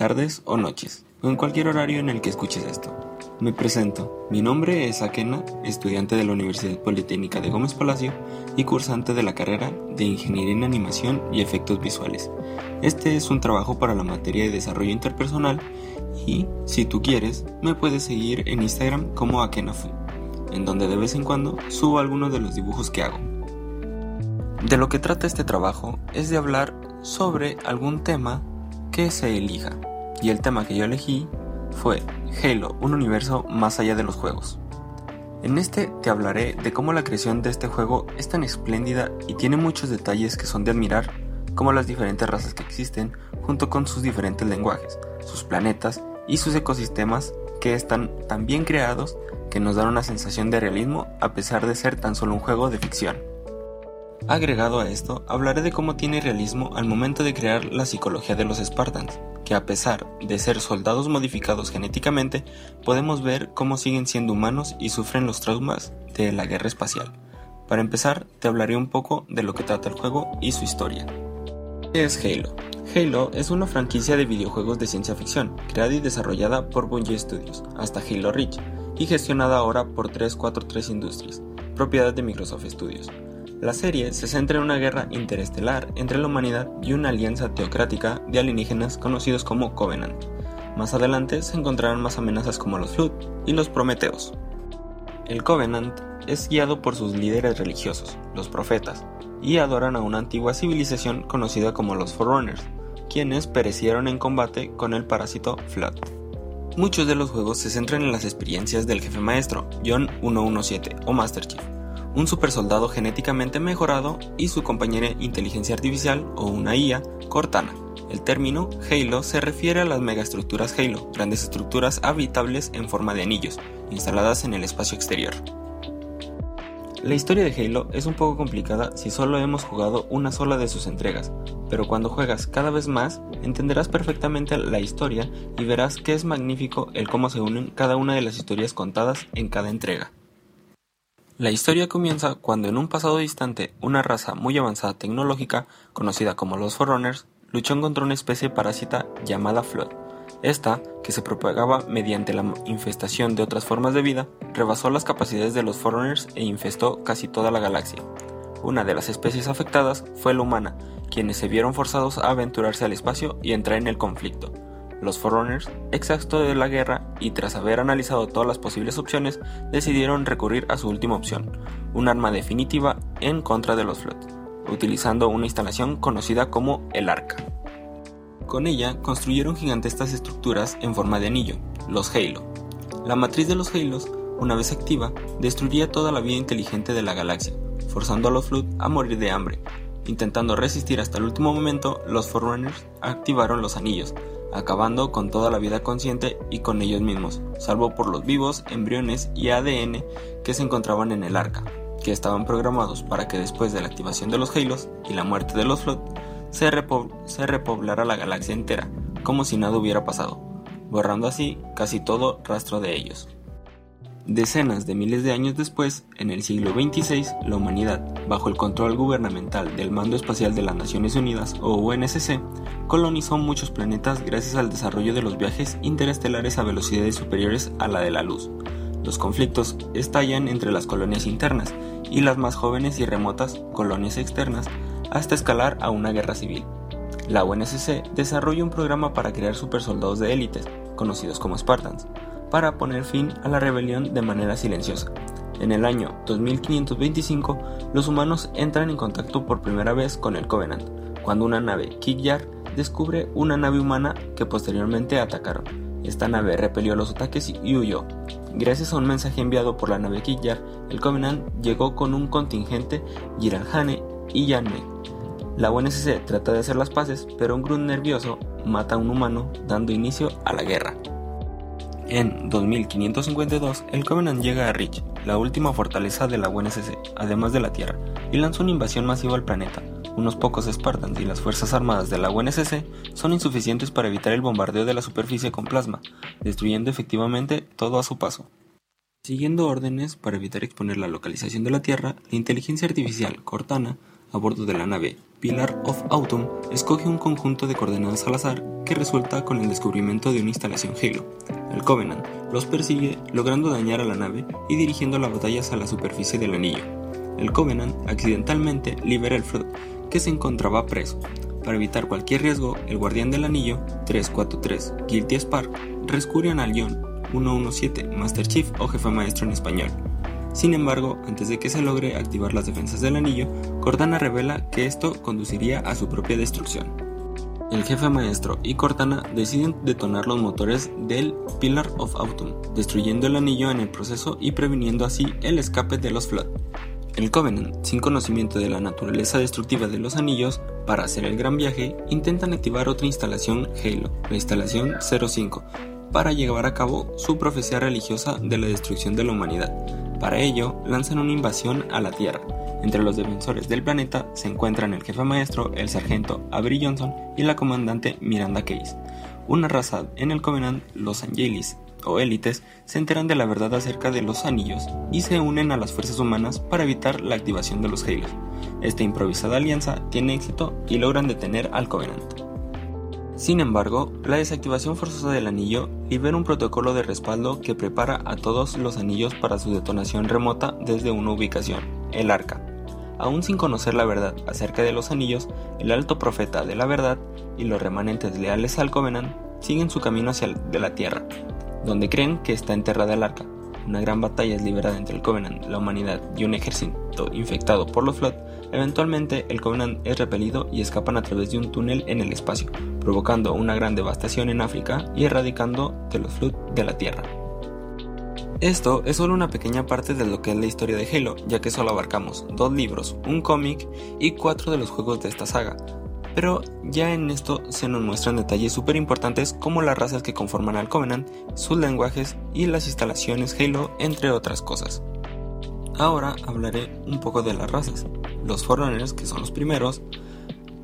tardes o noches, o en cualquier horario en el que escuches esto. Me presento, mi nombre es Akena, estudiante de la Universidad Politécnica de Gómez Palacio y cursante de la carrera de Ingeniería en Animación y Efectos Visuales. Este es un trabajo para la materia de Desarrollo Interpersonal y, si tú quieres, me puedes seguir en Instagram como AkenaFu, en donde de vez en cuando subo algunos de los dibujos que hago. De lo que trata este trabajo es de hablar sobre algún tema que se elija, y el tema que yo elegí fue Halo, un universo más allá de los juegos. En este te hablaré de cómo la creación de este juego es tan espléndida y tiene muchos detalles que son de admirar, como las diferentes razas que existen, junto con sus diferentes lenguajes, sus planetas y sus ecosistemas que están tan bien creados que nos dan una sensación de realismo a pesar de ser tan solo un juego de ficción. Agregado a esto, hablaré de cómo tiene realismo al momento de crear la psicología de los Spartans, que a pesar de ser soldados modificados genéticamente, podemos ver cómo siguen siendo humanos y sufren los traumas de la guerra espacial. Para empezar, te hablaré un poco de lo que trata el juego y su historia. ¿Qué es Halo? Halo es una franquicia de videojuegos de ciencia ficción, creada y desarrollada por Bungie Studios, hasta Halo Reach, y gestionada ahora por 343 Industries, propiedad de Microsoft Studios. La serie se centra en una guerra interestelar entre la humanidad y una alianza teocrática de alienígenas conocidos como Covenant. Más adelante se encontrarán más amenazas como los Flood y los Prometeos. El Covenant es guiado por sus líderes religiosos, los profetas, y adoran a una antigua civilización conocida como los Forerunners, quienes perecieron en combate con el parásito Flood. Muchos de los juegos se centran en las experiencias del jefe maestro, John 117 o Master Chief, un supersoldado genéticamente mejorado y su compañera inteligencia artificial o una IA, Cortana. El término Halo se refiere a las megaestructuras Halo, grandes estructuras habitables en forma de anillos, instaladas en el espacio exterior. La historia de Halo es un poco complicada si solo hemos jugado una sola de sus entregas, pero cuando juegas cada vez más entenderás perfectamente la historia y verás que es magnífico el cómo se unen cada una de las historias contadas en cada entrega. La historia comienza cuando en un pasado distante una raza muy avanzada tecnológica, conocida como los Forerunners, luchó contra una especie parásita llamada Flood. Esta, que se propagaba mediante la infestación de otras formas de vida, rebasó las capacidades de los Forerunners e infestó casi toda la galaxia. Una de las especies afectadas fue la humana, quienes se vieron forzados a aventurarse al espacio y entrar en el conflicto. Los Forerunners, exhausto de la guerra y tras haber analizado todas las posibles opciones, decidieron recurrir a su última opción, un arma definitiva en contra de los Flood, utilizando una instalación conocida como el Arca. Con ella construyeron gigantescas estructuras en forma de anillo, los Halo. La matriz de los Halos, una vez activa, destruiría toda la vida inteligente de la galaxia, forzando a los Flood a morir de hambre. Intentando resistir hasta el último momento, los Forerunners activaron los anillos, acabando con toda la vida consciente y con ellos mismos, salvo por los vivos, embriones y ADN que se encontraban en el arca, que estaban programados para que después de la activación de los Halos y la muerte de los Flood, se, se repoblara la galaxia entera, como si nada hubiera pasado, borrando así casi todo rastro de ellos. Decenas de miles de años después, en el siglo XXVI, la humanidad, bajo el control gubernamental del Mando Espacial de las Naciones Unidas o UNSC, colonizó muchos planetas gracias al desarrollo de los viajes interestelares a velocidades superiores a la de la luz. Los conflictos estallan entre las colonias internas y las más jóvenes y remotas colonias externas hasta escalar a una guerra civil. La UNSC desarrolla un programa para crear supersoldados de élites, conocidos como Spartans, para poner fin a la rebelión de manera silenciosa. En el año 2525, los humanos entran en contacto por primera vez con el Covenant, cuando una nave Kikyar descubre una nave humana que posteriormente atacaron. Esta nave repelió los ataques y huyó. Gracias a un mensaje enviado por la nave Kikyar, el Covenant llegó con un contingente Giralhane y Yanme. La UNSC trata de hacer las paces, pero un Grun nervioso mata a un humano, dando inicio a la guerra. En 2552, el Covenant llega a Reach, la última fortaleza de la UNSC, además de la Tierra, y lanza una invasión masiva al planeta. Unos pocos Spartans y las fuerzas armadas de la UNSC son insuficientes para evitar el bombardeo de la superficie con plasma, destruyendo efectivamente todo a su paso. Siguiendo órdenes para evitar exponer la localización de la Tierra, la inteligencia artificial Cortana, a bordo de la nave Pillar of Autumn, escoge un conjunto de coordenadas al azar que resulta con el descubrimiento de una instalación Halo. El Covenant los persigue, logrando dañar a la nave y dirigiendo las batallas a la superficie del anillo. El Covenant accidentalmente libera el Flood, que se encontraba preso. Para evitar cualquier riesgo, el guardián del anillo, 343, Guilty Spark, rescurren al Lion 117, Master Chief o jefe maestro en español. Sin embargo, antes de que se logre activar las defensas del anillo, Cortana revela que esto conduciría a su propia destrucción. El jefe maestro y Cortana deciden detonar los motores del Pillar of Autumn, destruyendo el anillo en el proceso y previniendo así el escape de los Flood. El Covenant, sin conocimiento de la naturaleza destructiva de los anillos, para hacer el gran viaje, intentan activar otra instalación Halo, la instalación 05, para llevar a cabo su profecía religiosa de la destrucción de la humanidad. Para ello, lanzan una invasión a la Tierra. Entre los defensores del planeta se encuentran el jefe maestro, el sargento Avery Johnson y la comandante Miranda Case. Una raza en el Covenant, los Angelis, o élites, se enteran de la verdad acerca de los anillos y se unen a las fuerzas humanas para evitar la activación de los Halos. Esta improvisada alianza tiene éxito y logran detener al Covenant. Sin embargo, la desactivación forzosa del anillo libera un protocolo de respaldo que prepara a todos los anillos para su detonación remota desde una ubicación, el arca. Aún sin conocer la verdad acerca de los anillos, el alto profeta de la verdad y los remanentes leales al Covenant siguen su camino hacia de la Tierra, donde creen que está enterrada el arca. Una gran batalla es liberada entre el Covenant, la humanidad y un ejército infectado por los Flood Eventualmente, el Covenant es repelido y escapan a través de un túnel en el espacio, provocando una gran devastación en África y erradicando de los Flood de la Tierra. Esto es solo una pequeña parte de lo que es la historia de Halo, ya que solo abarcamos dos libros, un cómic y cuatro de los juegos de esta saga. Pero ya en esto se nos muestran detalles súper importantes como las razas que conforman al Covenant, sus lenguajes y las instalaciones Halo, entre otras cosas. Ahora hablaré un poco de las razas. Los Forerunners, que son los primeros,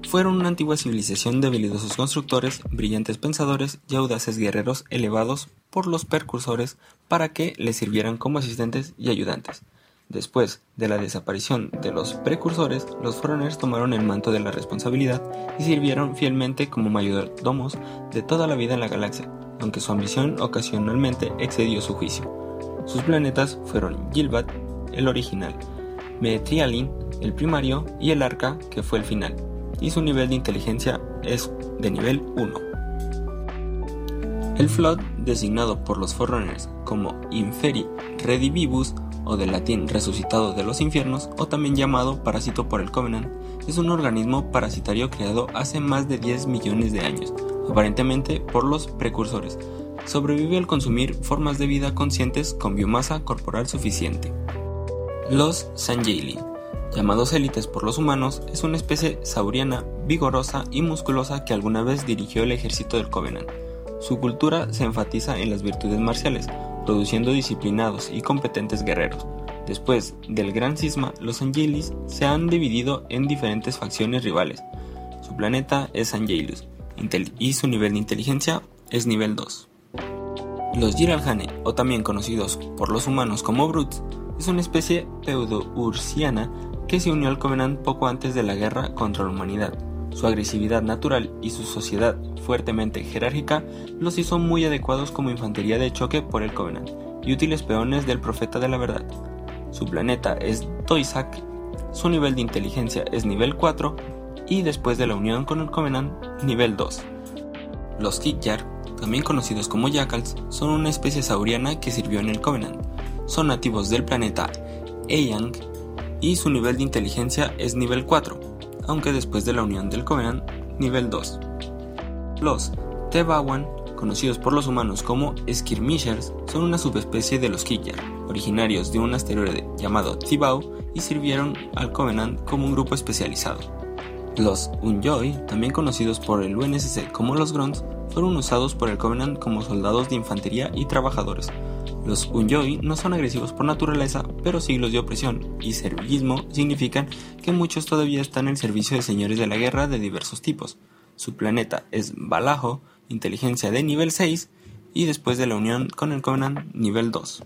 fueron una antigua civilización de habilidosos constructores, brillantes pensadores y audaces guerreros elevados por los precursores para que les sirvieran como asistentes y ayudantes. Después de la desaparición de los precursores, los Forerunners tomaron el manto de la responsabilidad y sirvieron fielmente como mayordomos de toda la vida en la galaxia, aunque su ambición ocasionalmente excedió su juicio. Sus planetas fueron Gilbat, el original, Metrialin, el primario, y el arca, que fue el final, y su nivel de inteligencia es de nivel 1. El Flood, designado por los Forerunners como Inferi Redivivus, o del latín resucitado de los infiernos, o también llamado parásito por el Covenant, es un organismo parasitario creado hace más de 10 millones de años, aparentemente por los precursores. Sobrevive al consumir formas de vida conscientes con biomasa corporal suficiente. Los Sanjeli llamados élites por los humanos, es una especie sauriana, vigorosa y musculosa que alguna vez dirigió el ejército del Covenant. Su cultura se enfatiza en las virtudes marciales, produciendo disciplinados y competentes guerreros. Después del gran cisma, los Angelis se han dividido en diferentes facciones rivales. Su planeta es Angelus y su nivel de inteligencia es nivel 2. Los Giralhane, o también conocidos por los humanos como Brutes, es una especie pseudo-ursiana que se unió al Covenant poco antes de la guerra contra la humanidad. Su agresividad natural y su sociedad fuertemente jerárquica los hizo muy adecuados como infantería de choque por el Covenant y útiles peones del profeta de la verdad. Su planeta es Toisak, su nivel de inteligencia es nivel 4 y después de la unión con el Covenant, nivel 2. Los Kikyar, también conocidos como Jackals, son una especie sauriana que sirvió en el Covenant. Son nativos del planeta Eyang y su nivel de inteligencia es nivel 4, aunque después de la unión del Covenant, nivel 2. Los Tebawan, conocidos por los humanos como Skirmishers, son una subespecie de los Kikyar, originarios de un asteroide llamado Tibau y sirvieron al Covenant como un grupo especializado. Los Unjoy, también conocidos por el UNSC como los Grunts, fueron usados por el Covenant como soldados de infantería y trabajadores. Los Unjoy no son agresivos por naturaleza, pero siglos de opresión y servillismo significan que muchos todavía están en servicio de señores de la guerra de diversos tipos. Su planeta es Balajo, inteligencia de nivel 6, y después de la unión con el Covenant nivel 2.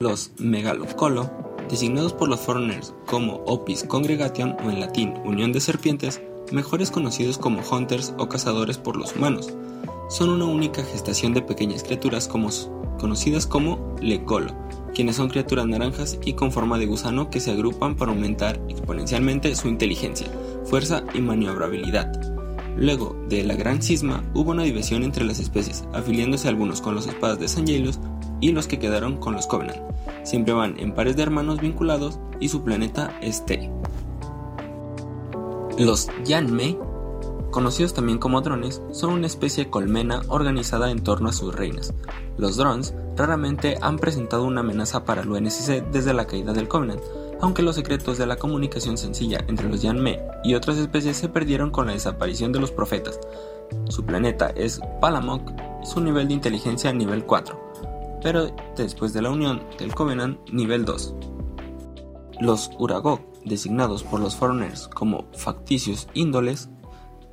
Los Megalocolo, designados por los Foreigners como Opis Congregation o en latín Unión de Serpientes, mejores conocidos como Hunters o cazadores por los humanos, son una única gestación de pequeñas criaturas conocidas como Lecolo, quienes son criaturas naranjas y con forma de gusano que se agrupan para aumentar exponencialmente su inteligencia, fuerza y maniobrabilidad. Luego de la Gran Cisma hubo una división entre las especies, afiliándose algunos con los espadas de San y los que quedaron con los Covenant. Siempre van en pares de hermanos vinculados y su planeta es T. Los Yanmei, conocidos también como drones, son una especie de colmena organizada en torno a sus reinas. Los drones raramente han presentado una amenaza para el UNSC desde la caída del Covenant, aunque los secretos de la comunicación sencilla entre los Yanme y otras especies se perdieron con la desaparición de los profetas. Su planeta es Palamok y su nivel de inteligencia nivel 4, pero después de la unión del Covenant nivel 2. Los Uragok, designados por los Foreigners como facticios índoles,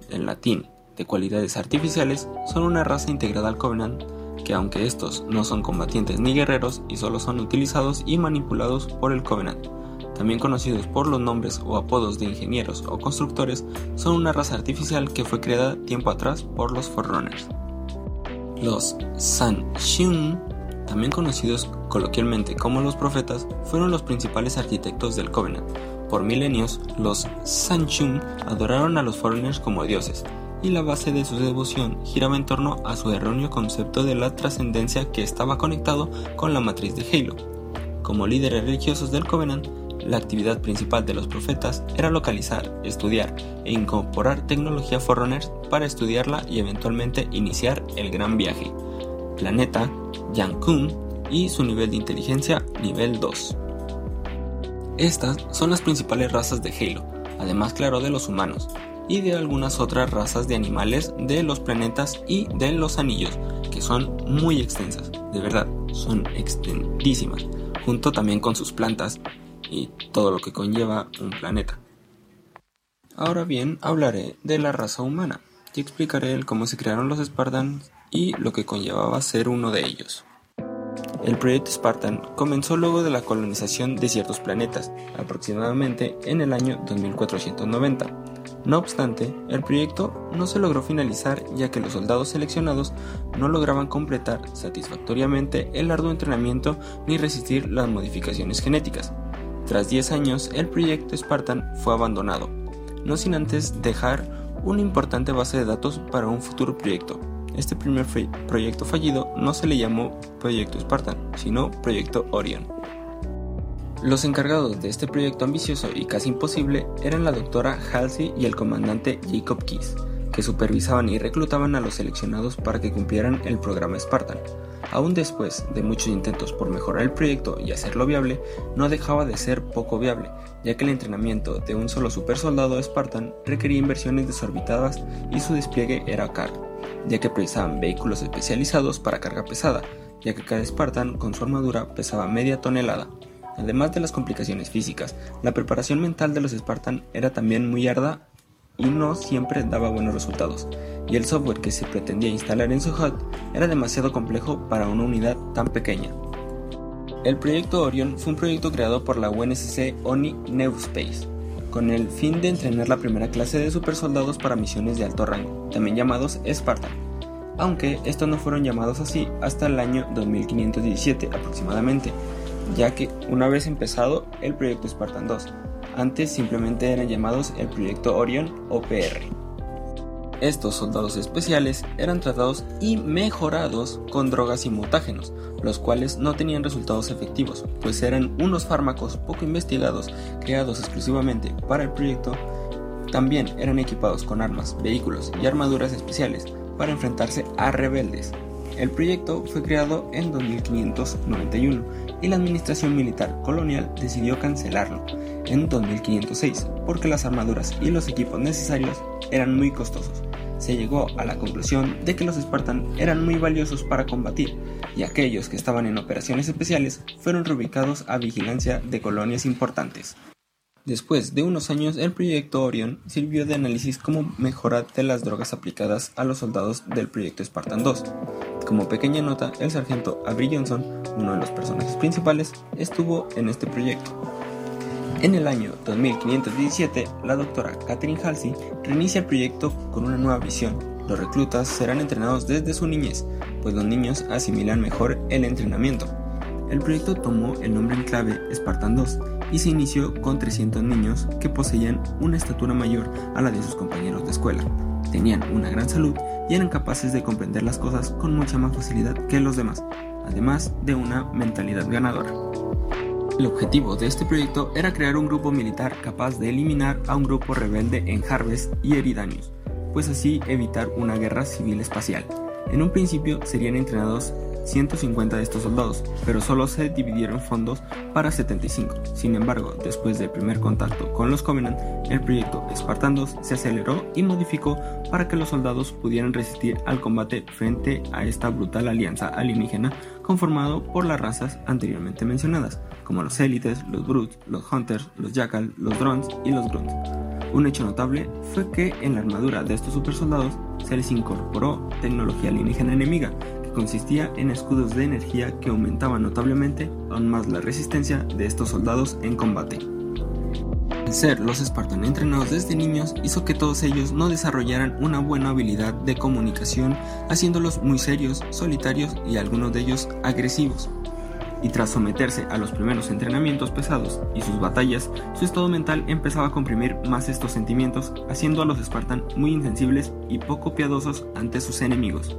en latín de cualidades artificiales, son una raza integrada al Covenant que aunque estos no son combatientes ni guerreros y solo son utilizados y manipulados por el Covenant, también conocidos por los nombres o apodos de ingenieros o constructores, son una raza artificial que fue creada tiempo atrás por los Forerunners. Los San-Shun, también conocidos coloquialmente como los profetas, fueron los principales arquitectos del Covenant. Por milenios, los San-Shun adoraron a los Foreigners como dioses, y la base de su devoción giraba en torno a su erróneo concepto de la trascendencia que estaba conectado con la matriz de Halo. Como líderes religiosos del Covenant, la actividad principal de los profetas era localizar, estudiar e incorporar tecnología Forerunner para estudiarla y eventualmente iniciar el gran viaje. Planeta, Yankun y su nivel de inteligencia nivel 2. Estas son las principales razas de Halo, además claro de los humanos, y de algunas otras razas de animales de los planetas y de los anillos, que son muy extensas, de verdad, son extendísimas, junto también con sus plantas, y todo lo que conlleva un planeta. Ahora bien, hablaré de la raza humana y explicaré cómo se crearon los Spartans y lo que conllevaba ser uno de ellos. El proyecto Spartan comenzó luego de la colonización de ciertos planetas, aproximadamente en el año 2490. No obstante, el proyecto no se logró finalizar ya que los soldados seleccionados no lograban completar satisfactoriamente el arduo entrenamiento ni resistir las modificaciones genéticas. Tras 10 años, el proyecto Spartan fue abandonado, no sin antes dejar una importante base de datos para un futuro proyecto. Este primer proyecto fallido no se le llamó Proyecto Spartan, sino Proyecto Orion. Los encargados de este proyecto ambicioso y casi imposible eran la doctora Halsey y el comandante Jacob Keys, que supervisaban y reclutaban a los seleccionados para que cumplieran el programa Spartan. Aún después de muchos intentos por mejorar el proyecto y hacerlo viable, no dejaba de ser poco viable, ya que el entrenamiento de un solo supersoldado Spartan requería inversiones desorbitadas y su despliegue era caro, ya que precisaban vehículos especializados para carga pesada, ya que cada Spartan con su armadura pesaba media tonelada. Además de las complicaciones físicas, la preparación mental de los Spartan era también muy arda y no siempre daba buenos resultados, y el software que se pretendía instalar en su HUD era demasiado complejo para una unidad tan pequeña. El proyecto Orion fue un proyecto creado por la UNSC ONI Neuspace, con el fin de entrenar la primera clase de supersoldados para misiones de alto rango, también llamados Spartan, aunque estos no fueron llamados así hasta el año 2517 aproximadamente, ya que una vez empezado el proyecto Spartan 2, antes simplemente eran llamados el proyecto Orion OPR. Estos soldados especiales eran tratados y mejorados con drogas y mutágenos, los cuales no tenían resultados efectivos, pues eran unos fármacos poco investigados creados exclusivamente para el proyecto. También eran equipados con armas, vehículos y armaduras especiales para enfrentarse a rebeldes. El proyecto fue creado en 2591 y la administración militar colonial decidió cancelarlo en 2506 porque las armaduras y los equipos necesarios eran muy costosos. Se llegó a la conclusión de que los Spartan eran muy valiosos para combatir y aquellos que estaban en operaciones especiales fueron reubicados a vigilancia de colonias importantes. Después de unos años, el proyecto Orion sirvió de análisis como mejora de las drogas aplicadas a los soldados del proyecto Spartan 2. Como pequeña nota, el sargento Avery Johnson, uno de los personajes principales, estuvo en este proyecto. En el año 2517, la doctora Catherine Halsey reinicia el proyecto con una nueva visión. Los reclutas serán entrenados desde su niñez, pues los niños asimilan mejor el entrenamiento. El proyecto tomó el nombre en clave Spartan 2 y se inició con 300 niños que poseían una estatura mayor a la de sus compañeros de escuela. Tenían una gran salud y eran capaces de comprender las cosas con mucha más facilidad que los demás, además de una mentalidad ganadora. El objetivo de este proyecto era crear un grupo militar capaz de eliminar a un grupo rebelde en Harvest y Eridanius, pues así evitar una guerra civil espacial. En un principio serían entrenados 150 de estos soldados, pero solo se dividieron fondos para 75. Sin embargo, después del primer contacto con los Covenant, el proyecto Spartan 2 se aceleró y modificó para que los soldados pudieran resistir al combate frente a esta brutal alianza alienígena conformado por las razas anteriormente mencionadas, como los élites, los brutes, los hunters, los jackal, los drones y los grunts. Un hecho notable fue que en la armadura de estos supersoldados se les incorporó tecnología alienígena enemiga, consistía en escudos de energía que aumentaban notablemente aún más la resistencia de estos soldados en combate. El ser los Spartan entrenados desde niños hizo que todos ellos no desarrollaran una buena habilidad de comunicación, haciéndolos muy serios, solitarios y algunos de ellos agresivos. Y tras someterse a los primeros entrenamientos pesados y sus batallas, su estado mental empezaba a comprimir más estos sentimientos, haciendo a los Spartan muy insensibles y poco piadosos ante sus enemigos.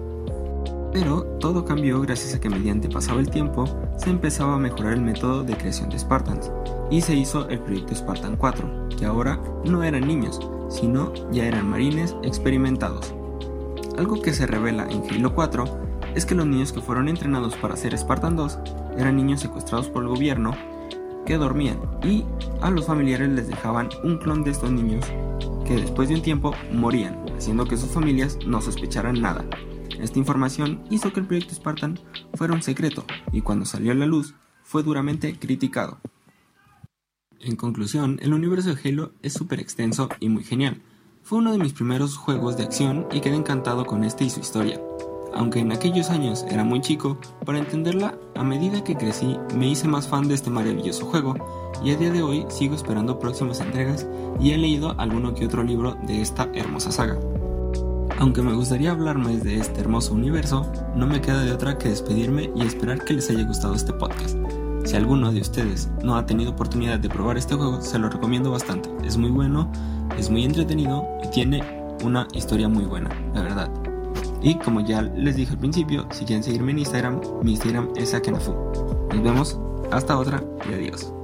Pero todo cambió gracias a que mediante pasaba el tiempo se empezaba a mejorar el método de creación de Spartans y se hizo el proyecto Spartan 4, que ahora no eran niños, sino ya eran marines experimentados. Algo que se revela en Halo 4 es que los niños que fueron entrenados para ser Spartan 2 eran niños secuestrados por el gobierno que dormían y a los familiares les dejaban un clon de estos niños que después de un tiempo morían, haciendo que sus familias no sospecharan nada. Esta información hizo que el proyecto Spartan fuera un secreto y cuando salió a la luz fue duramente criticado. En conclusión, el universo de Halo es súper extenso y muy genial. Fue uno de mis primeros juegos de acción y quedé encantado con este y su historia. Aunque en aquellos años era muy chico, para entenderla, a medida que crecí me hice más fan de este maravilloso juego y a día de hoy sigo esperando próximas entregas y he leído alguno que otro libro de esta hermosa saga. Aunque me gustaría hablar más de este hermoso universo, no me queda de otra que despedirme y esperar que les haya gustado este podcast. Si alguno de ustedes no ha tenido oportunidad de probar este juego, se lo recomiendo bastante. Es muy bueno, es muy entretenido y tiene una historia muy buena, la verdad. Y como ya les dije al principio, si quieren seguirme en Instagram, mi Instagram es Akenafu. Nos vemos, hasta otra y adiós.